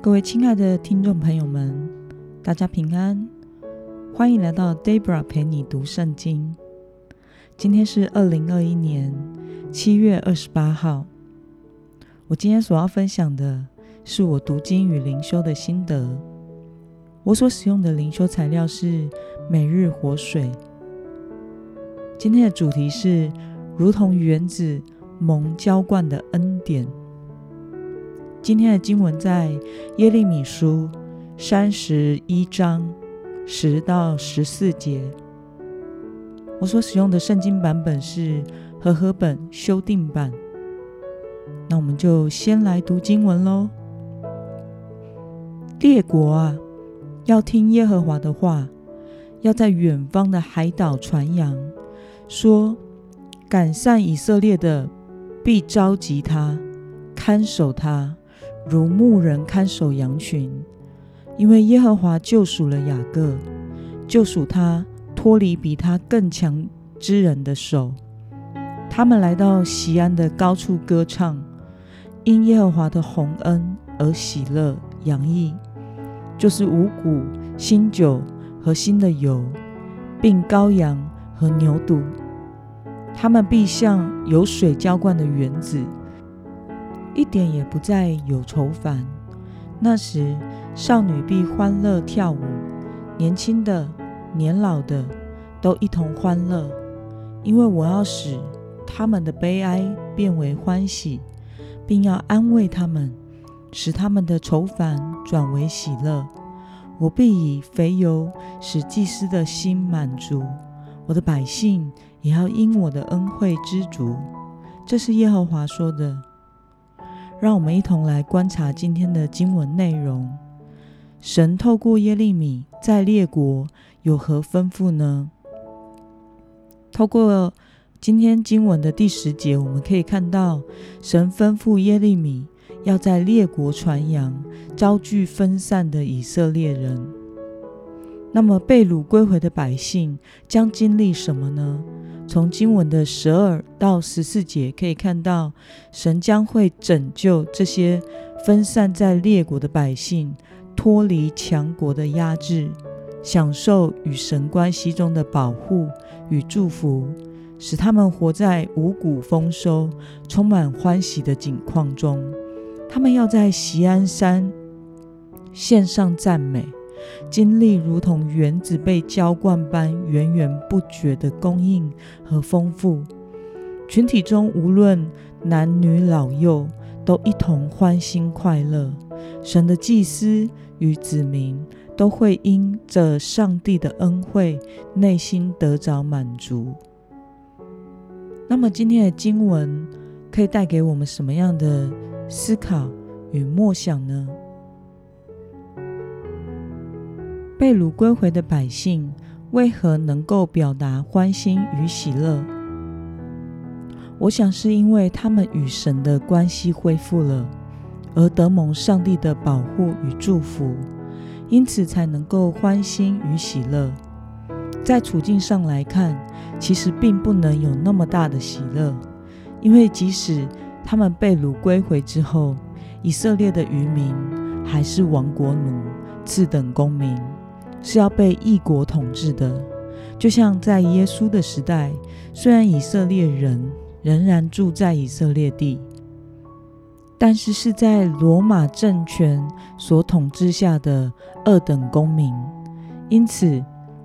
各位亲爱的听众朋友们，大家平安，欢迎来到 Debra 陪你读圣经。今天是二零二一年七月二十八号。我今天所要分享的是我读经与灵修的心得。我所使用的灵修材料是每日活水。今天的主题是如同原子蒙浇灌的恩典。今天的经文在耶利米书三十一章十到十四节。我所使用的圣经版本是和合本修订版。那我们就先来读经文喽。列国啊，要听耶和华的话，要在远方的海岛传扬，说赶散以色列的，必召集他，看守他。如牧人看守羊群，因为耶和华救赎了雅各，救赎他脱离比他更强之人的手。他们来到西安的高处歌唱，因耶和华的洪恩而喜乐洋溢，就是五谷、新酒和新的油，并羔羊和牛犊。他们必像有水浇灌的园子。一点也不再有愁烦。那时，少女必欢乐跳舞，年轻的、年老的都一同欢乐，因为我要使他们的悲哀变为欢喜，并要安慰他们，使他们的愁烦转为喜乐。我必以肥油使祭司的心满足，我的百姓也要因我的恩惠知足。这是耶和华说的。让我们一同来观察今天的经文内容。神透过耶利米在列国有何吩咐呢？透过今天经文的第十节，我们可以看到神吩咐耶利米要在列国传扬，遭聚分散的以色列人。那么被掳归回的百姓将经历什么呢？从经文的十二到十四节可以看到，神将会拯救这些分散在列国的百姓，脱离强国的压制，享受与神关系中的保护与祝福，使他们活在五谷丰收、充满欢喜的景况中。他们要在锡安山献上赞美。经历如同原子被浇灌般源源不绝的供应和丰富，群体中无论男女老幼都一同欢欣快乐。神的祭司与子民都会因着上帝的恩惠，内心得着满足。那么今天的经文可以带给我们什么样的思考与默想呢？被掳归回的百姓为何能够表达欢欣与喜乐？我想是因为他们与神的关系恢复了，而得蒙上帝的保护与祝福，因此才能够欢欣与喜乐。在处境上来看，其实并不能有那么大的喜乐，因为即使他们被掳归回之后，以色列的渔民还是亡国奴、次等公民。是要被异国统治的，就像在耶稣的时代，虽然以色列人仍然住在以色列地，但是是在罗马政权所统治下的二等公民。因此，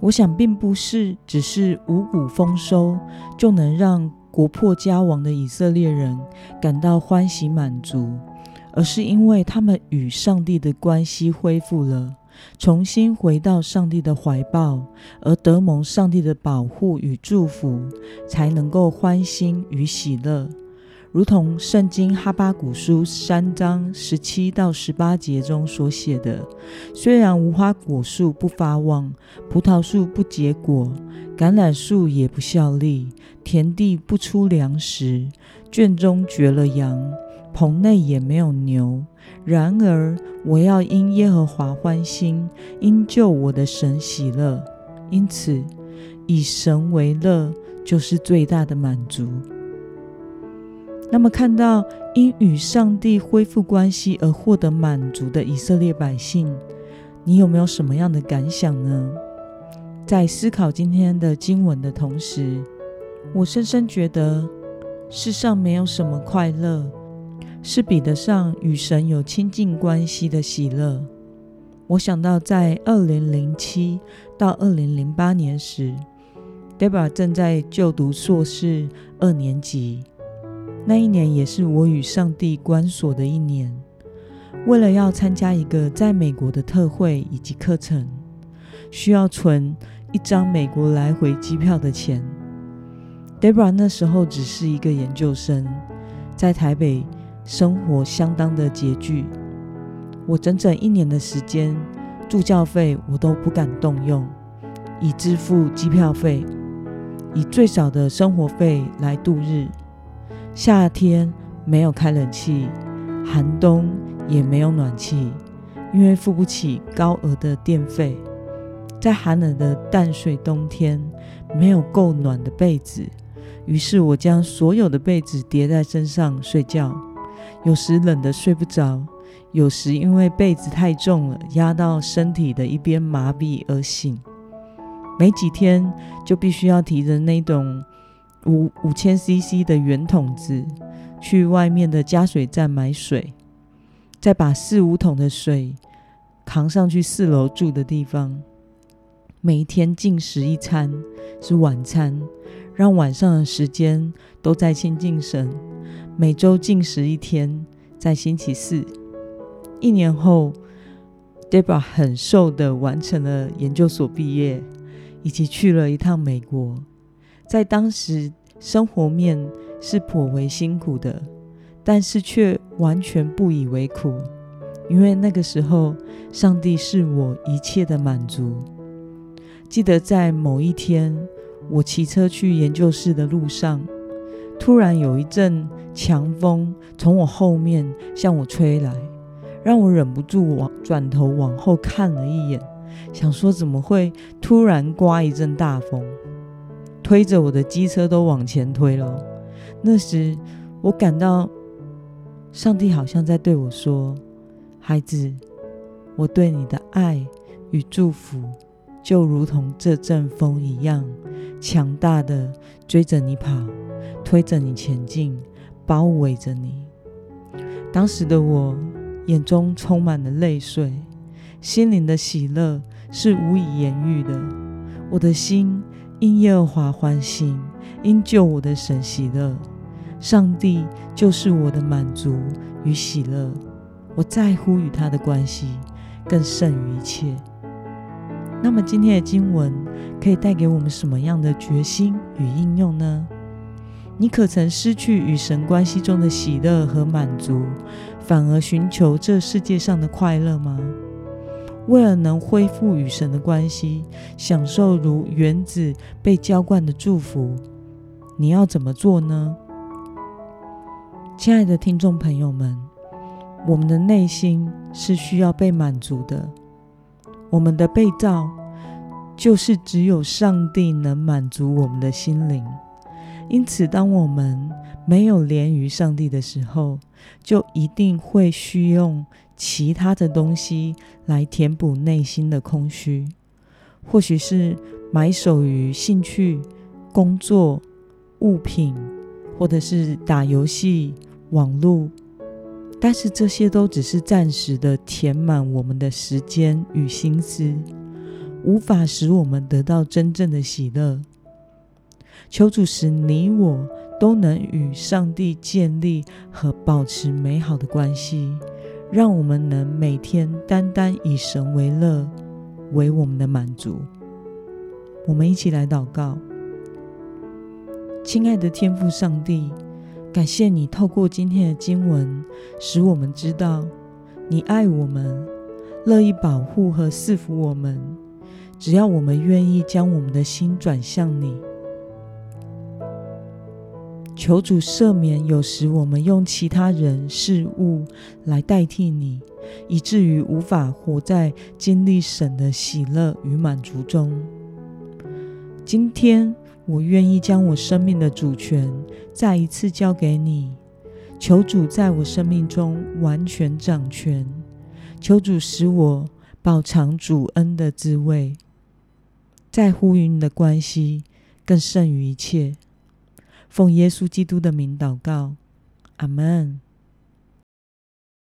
我想并不是只是五谷丰收就能让国破家亡的以色列人感到欢喜满足，而是因为他们与上帝的关系恢复了。重新回到上帝的怀抱，而得蒙上帝的保护与祝福，才能够欢欣与喜乐。如同圣经哈巴古书三章十七到十八节中所写的：“虽然无花果树不发旺，葡萄树不结果，橄榄树也不效力，田地不出粮食，圈中绝了羊。”棚内也没有牛，然而我要因耶和华欢心，因救我的神喜乐。因此，以神为乐就是最大的满足。那么，看到因与上帝恢复关系而获得满足的以色列百姓，你有没有什么样的感想呢？在思考今天的经文的同时，我深深觉得，世上没有什么快乐是比得上与神有亲近关系的喜乐。我想到，在二零零七到二零零八年时，Debra 正在就读硕士二年级。那一年也是我与上帝关锁的一年。为了要参加一个在美国的特会以及课程，需要存一张美国来回机票的钱。Debra 那时候只是一个研究生，在台北生活相当的拮据。我整整一年的时间，助教费我都不敢动用，以支付机票费，以最少的生活费来度日。夏天没有开冷气，寒冬也没有暖气，因为付不起高额的电费。在寒冷的淡水冬天，没有够暖的被子，于是我将所有的被子叠在身上睡觉。有时冷得睡不着，有时因为被子太重了，压到身体的一边麻痹而醒。没几天就必须要提着那种。五五千 CC 的圆桶子，去外面的加水站买水，再把四五桶的水扛上去四楼住的地方。每一天进食一餐是晚餐，让晚上的时间都在亲近神。每周进食一天，在星期四。一年后，Debra 很瘦的完成了研究所毕业，以及去了一趟美国。在当时，生活面是颇为辛苦的，但是却完全不以为苦，因为那个时候，上帝是我一切的满足。记得在某一天，我骑车去研究室的路上，突然有一阵强风从我后面向我吹来，让我忍不住往转头往后看了一眼，想说怎么会突然刮一阵大风。推着我的机车都往前推了。那时，我感到上帝好像在对我说：“孩子，我对你的爱与祝福，就如同这阵风一样强大的追着你跑，推着你前进，包围着你。”当时的我眼中充满了泪水，心灵的喜乐是无以言喻的。我的心。因耶和华欢心，因救我的神喜乐，上帝就是我的满足与喜乐。我在乎与他的关系，更胜于一切。那么今天的经文可以带给我们什么样的决心与应用呢？你可曾失去与神关系中的喜乐和满足，反而寻求这世界上的快乐吗？为了能恢复与神的关系，享受如原子被浇灌的祝福，你要怎么做呢？亲爱的听众朋友们，我们的内心是需要被满足的。我们的被造就是只有上帝能满足我们的心灵，因此，当我们没有连于上帝的时候，就一定会需用。其他的东西来填补内心的空虚，或许是埋首于兴趣、工作、物品，或者是打游戏、网络。但是这些都只是暂时的填满我们的时间与心思，无法使我们得到真正的喜乐。求主使你我都能与上帝建立和保持美好的关系。让我们能每天单单以神为乐，为我们的满足。我们一起来祷告，亲爱的天父上帝，感谢你透过今天的经文，使我们知道你爱我们，乐意保护和赐福我们。只要我们愿意将我们的心转向你。求主赦免有时我们用其他人事物来代替你以至于无法活在经历神的喜乐与满足中。今天我愿意将我生命的主权再一次交给你求主在我生命中完全掌权。求主使我饱尝主恩的滋味在乎与你的关系更胜于一切。奉耶稣基督的名祷告阿门。